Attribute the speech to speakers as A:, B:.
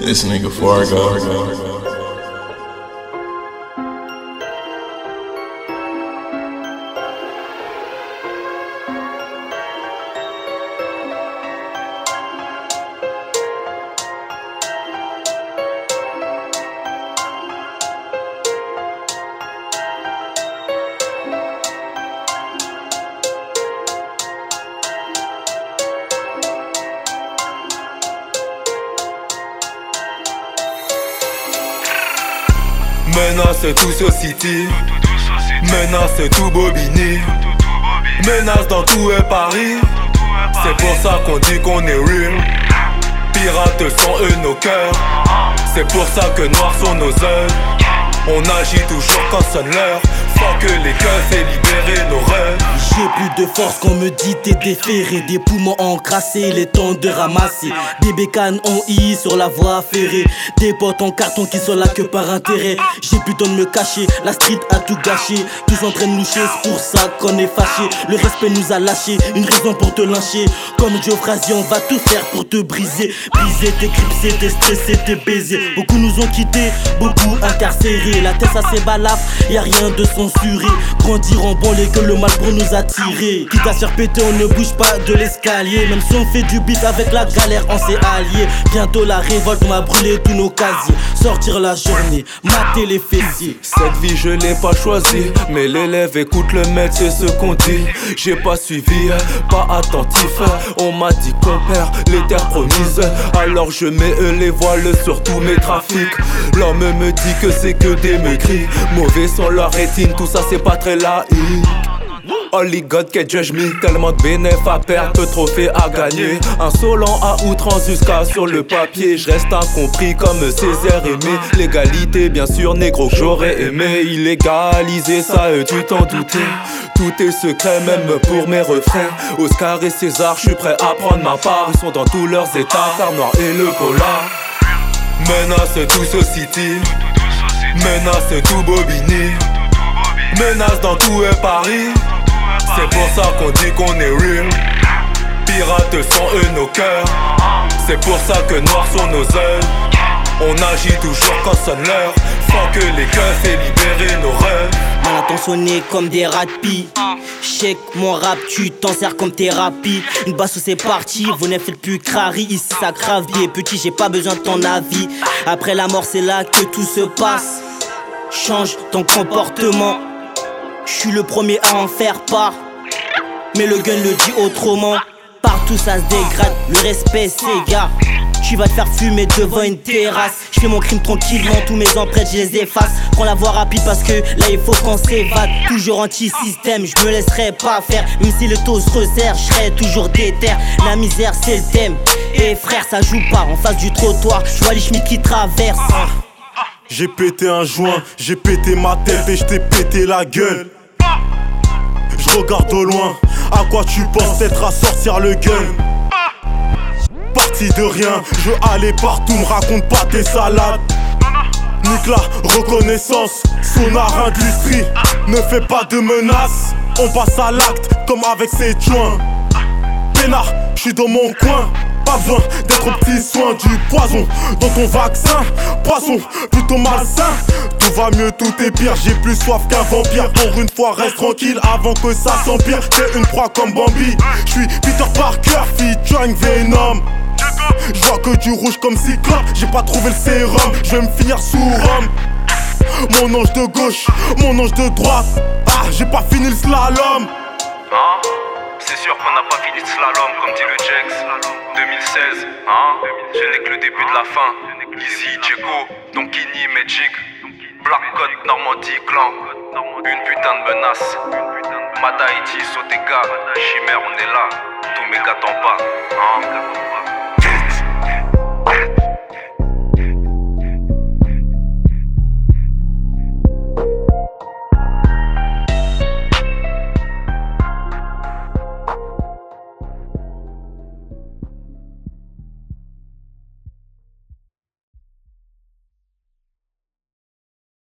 A: this nigga Fargo.
B: Menace tout ce city Menace tout Bobigny Menace dans tout est Paris. C'est pour ça qu'on dit qu'on est real. Pirates sont eux nos cœurs. C'est pour ça que noirs sont nos œuvres On agit toujours quand sonne l'heure que les keufs et libérer nos rêves.
C: J'ai plus de force qu'on me dit t'es déféré. Des poumons encrassés, les temps de ramasser. Des bécanes en I sur la voie ferrée. Des potes en carton qui sont là que par intérêt. J'ai plus de me cacher, la street a tout gâché. Tous en train de loucher, c'est pour ça qu'on est fâché. Le respect nous a lâché, une raison pour te lyncher. Comme Joe Frazier, on va tout faire pour te briser. Briser, t'éclipser, t'es stressé, t'es baisé. Beaucoup nous ont quittés, beaucoup incarcérés. La tête à ses balafres, y a rien de son Grandir en bon que le mal pour nous attirer. Quitte à se péter, on ne bouge pas de l'escalier. Même si on fait du beat avec la galère, on s'est allié. Bientôt la révolte, on va brûler tous nos casiers. Sortir la journée, mater les fessiers.
B: Cette vie, je l'ai pas choisie. Mais l'élève écoute le maître, c'est ce qu'on dit. J'ai pas suivi, pas attentif. On m'a dit qu'on perd les terres promises. Alors je mets les voiles sur tous mes trafics. L'homme me dit que c'est que des maigris. Mauvais sont leur rétine, tout ça c'est pas très laïque. Holy God can judge me Tellement de bénéfices à perdre, peu de trophées à gagner. Insolent à outrance jusqu'à sur le papier. Je reste incompris comme Césaire aimé. L'égalité bien sûr négro que j'aurais aimé. Illégaliser ça eux tu t'en doutais. Tout est secret même pour mes refrains. Oscar et César je suis prêt à prendre ma part. Ils sont dans tous leurs états. Car noir et le polar. Menace tout ce city Menace tout Bobigny Menace dans tout est Paris. C'est pour ça qu'on dit qu'on est real. Pirates sont eux nos cœurs. C'est pour ça que noirs sont nos œuvres on agit toujours quand sonne l'heure Faut que les keufs et libérer nos rêves.
C: Maintenant sonner comme des rapis Check mon rap, tu t'en sers comme thérapie. Une basse où c'est parti, vous ne faites plus crari. Ici ça gravie petit, j'ai pas besoin de ton avis. Après la mort c'est là que tout se passe. Change ton comportement je suis le premier à en faire part. Mais le gun le dit autrement. Partout ça se dégrade, le respect s'égare. Tu vas te faire fumer devant une terrasse. Je fais mon crime tranquillement, tous mes empreintes je les efface. Prends la voie rapide parce que là il faut qu'on s'évade. Toujours anti-système, je me laisserai pas faire. Même si le taux se resserre, je toujours déter. La misère c'est le thème. Et frère, ça joue pas en face du trottoir. Je vois les chemins qui traversent.
D: J'ai pété un joint, j'ai pété ma tête et je t'ai pété la gueule. Je regarde au loin, à quoi tu penses être à sortir le gun Parti de rien, je aller partout, me raconte pas tes salades. Nique la reconnaissance, sonar industrie, ne fais pas de menaces. On passe à l'acte comme avec ses joints. Pénard, je suis dans mon coin. Pas besoin d'être petit soin du poison dans ton vaccin. Poison plutôt malsain. Tout va mieux, tout est pire. J'ai plus soif qu'un vampire. Pour une fois, reste tranquille avant que ça s'empire. T'es une proie comme Bambi. Je suis Peter Parker, featuring Venom. Je vois que du rouge comme Cyclope. J'ai pas trouvé le sérum. Je vais me finir sous Rome. Mon ange de gauche, mon ange de droite. Ah, j'ai pas fini le slalom.
E: Hein C'est sûr qu'on n'a pas fini le slalom, comme dit le Jex. 2016, hein? Ce n'est que le début de la fin. Easy, Djeko, Donkini, Magic. Black Code, Normandie, Clan. Une putain de menace. Mata Haiti, Sotega. Chimère, on est là. Tous mes gars t'en pas, hein?